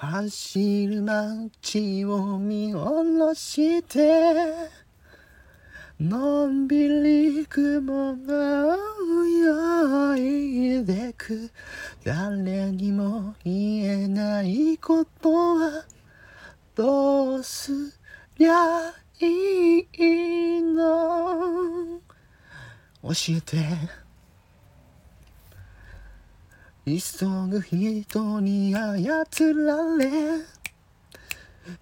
走る街を見下ろしてのんびり雲が泳いでく。誰にも言えないことはどうすりゃいいの？教えて。急ぐ人に操られ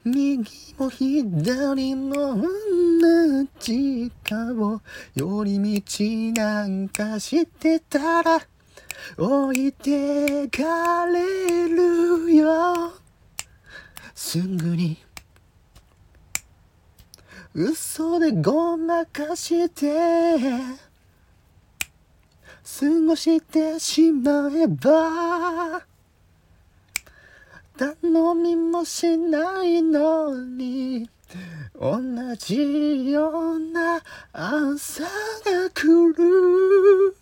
右も左も同じ顔寄り道なんかしてたら置いてかれるよ。すぐに嘘でごまかして過ごしてしまえば頼みもしないのに同じような朝が来る。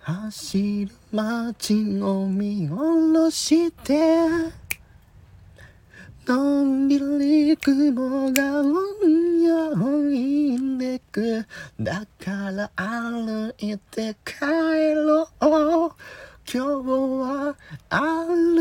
走る街を見下ろしてのんびり雲がく。だから歩いて帰ろう。今日は歩